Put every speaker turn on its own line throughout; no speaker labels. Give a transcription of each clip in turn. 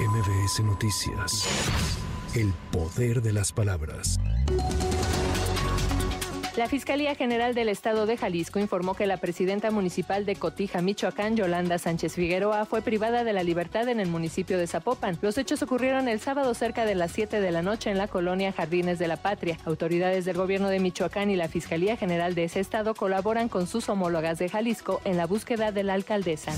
MBS Noticias. El poder de las palabras.
La Fiscalía General del Estado de Jalisco informó que la presidenta municipal de Cotija, Michoacán, Yolanda Sánchez Figueroa, fue privada de la libertad en el municipio de Zapopan. Los hechos ocurrieron el sábado cerca de las 7 de la noche en la colonia Jardines de la Patria. Autoridades del gobierno de Michoacán y la Fiscalía General de ese estado colaboran con sus homólogas de Jalisco en la búsqueda de la alcaldesa.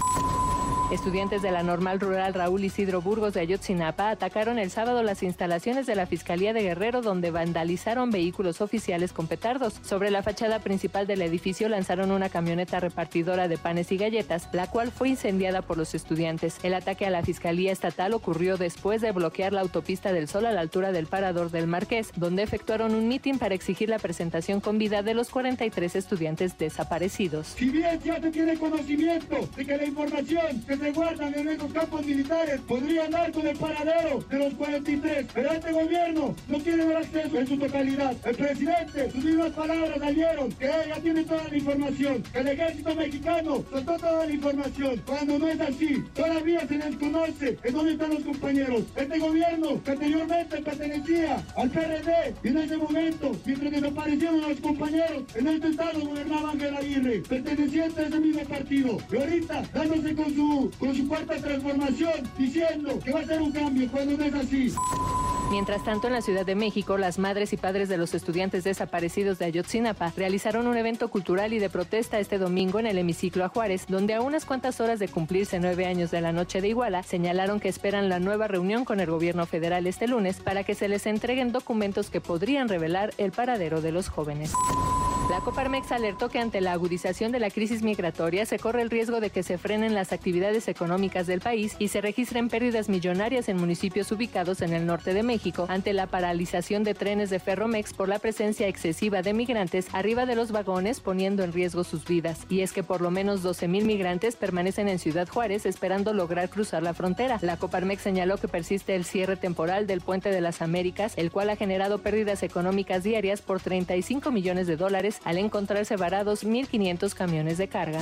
Estudiantes de la normal rural Raúl Isidro Burgos de Ayotzinapa atacaron el sábado las instalaciones de la Fiscalía de Guerrero donde vandalizaron vehículos oficiales con petardos. Sobre la fachada principal del edificio lanzaron una camioneta repartidora de panes y galletas, la cual fue incendiada por los estudiantes. El ataque a la Fiscalía Estatal ocurrió después de bloquear la autopista del Sol a la altura del Parador del Marqués, donde efectuaron un mitin para exigir la presentación con vida de los 43 estudiantes desaparecidos.
Si bien ya se tiene conocimiento de que la información guardan en esos campos militares podrían dar con el paradero de los 43. Pero este gobierno no tiene el acceso en su totalidad. El presidente, sus mismas palabras ayer, que ella tiene toda la información, el ejército mexicano soltó toda la información. Cuando no es así, todavía se desconoce en dónde están los compañeros. Este gobierno que anteriormente pertenecía al PRD y en ese momento, mientras desaparecieron los compañeros, en este estado gobernaba Ángel Aguirre, perteneciente a ese mismo partido. Y ahorita, dándose con su con su cuarta transformación, diciendo que va a ser un cambio cuando no es así.
Mientras tanto, en la Ciudad de México, las madres y padres de los estudiantes desaparecidos de Ayotzinapa realizaron un evento cultural y de protesta este domingo en el hemiciclo a Juárez, donde a unas cuantas horas de cumplirse nueve años de la noche de Iguala, señalaron que esperan la nueva reunión con el gobierno federal este lunes para que se les entreguen documentos que podrían revelar el paradero de los jóvenes. La Coparmex alertó que ante la agudización de la crisis migratoria se corre el riesgo de que se frenen las actividades económicas del país y se registren pérdidas millonarias en municipios ubicados en el norte de México ante la paralización de trenes de Ferromex por la presencia excesiva de migrantes arriba de los vagones poniendo en riesgo sus vidas. Y es que por lo menos 12 mil migrantes permanecen en Ciudad Juárez esperando lograr cruzar la frontera. La Coparmex señaló que persiste el cierre temporal del Puente de las Américas, el cual ha generado pérdidas económicas diarias por 35 millones de dólares al encontrarse varados 1.500 camiones de carga.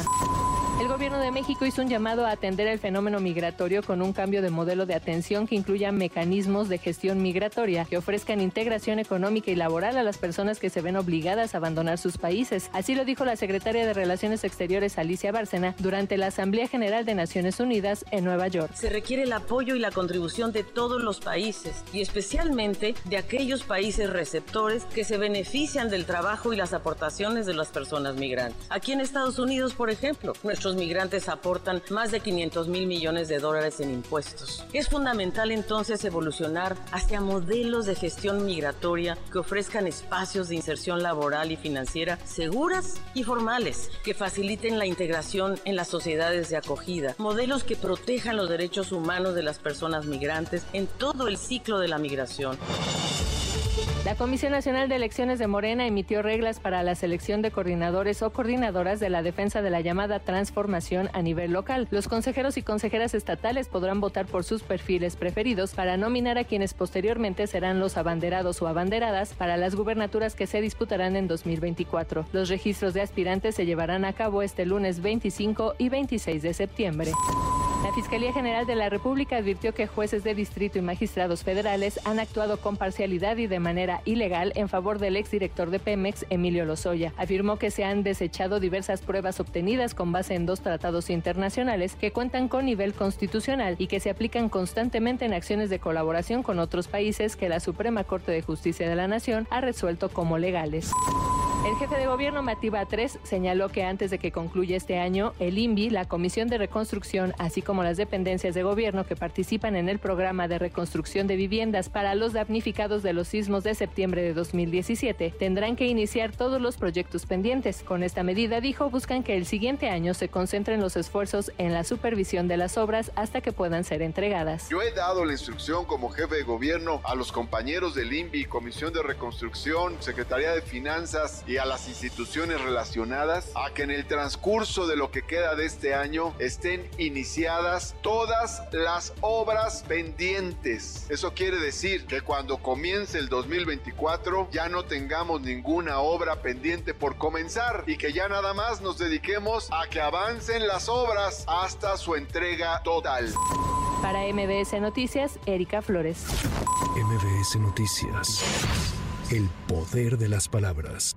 El gobierno de México hizo un llamado a atender el fenómeno migratorio con un cambio de modelo de atención que incluya mecanismos de gestión migratoria que ofrezcan integración económica y laboral a las personas que se ven obligadas a abandonar sus países. Así lo dijo la secretaria de Relaciones Exteriores Alicia Bárcena durante la Asamblea General de Naciones Unidas en Nueva York.
Se requiere el apoyo y la contribución de todos los países y especialmente de aquellos países receptores que se benefician del trabajo y las aportaciones de las personas migrantes. Aquí en Estados Unidos, por ejemplo, nuestros migrantes aportan más de 500 mil millones de dólares en impuestos. Es fundamental entonces evolucionar hacia modelos de gestión migratoria que ofrezcan espacios de inserción laboral y financiera seguras y formales, que faciliten la integración en las sociedades de acogida, modelos que protejan los derechos humanos de las personas migrantes en todo el ciclo de la migración.
La Comisión Nacional de Elecciones de Morena emitió reglas para la selección de coordinadores o coordinadoras de la defensa de la llamada transformación a nivel local. Los consejeros y consejeras estatales podrán votar por sus perfiles preferidos para nominar a quienes posteriormente serán los abanderados o abanderadas para las gubernaturas que se disputarán en 2024. Los registros de aspirantes se llevarán a cabo este lunes 25 y 26 de septiembre. La Fiscalía General de la República advirtió que jueces de distrito y magistrados federales han actuado con parcialidad y de manera ilegal en favor del exdirector de Pemex, Emilio Lozoya. Afirmó que se han desechado diversas pruebas obtenidas con base en dos tratados internacionales que cuentan con nivel constitucional y que se aplican constantemente en acciones de colaboración con otros países que la Suprema Corte de Justicia de la Nación ha resuelto como legales. El jefe de gobierno Mativa 3 señaló que antes de que concluya este año, el INVI, la Comisión de Reconstrucción, así como las dependencias de gobierno que participan en el programa de reconstrucción de viviendas para los damnificados de los sismos de septiembre de 2017, tendrán que iniciar todos los proyectos pendientes. Con esta medida, dijo, buscan que el siguiente año se concentren los esfuerzos en la supervisión de las obras hasta que puedan ser entregadas.
Yo he dado la instrucción como jefe de gobierno a los compañeros del INVI, Comisión de Reconstrucción, Secretaría de Finanzas y a las instituciones relacionadas a que en el transcurso de lo que queda de este año estén iniciadas todas las obras pendientes. Eso quiere decir que cuando comience el 2024 ya no tengamos ninguna obra pendiente por comenzar y que ya nada más nos dediquemos a que avancen las obras hasta su entrega total.
Para MBS Noticias, Erika Flores.
MBS Noticias. El poder de las palabras.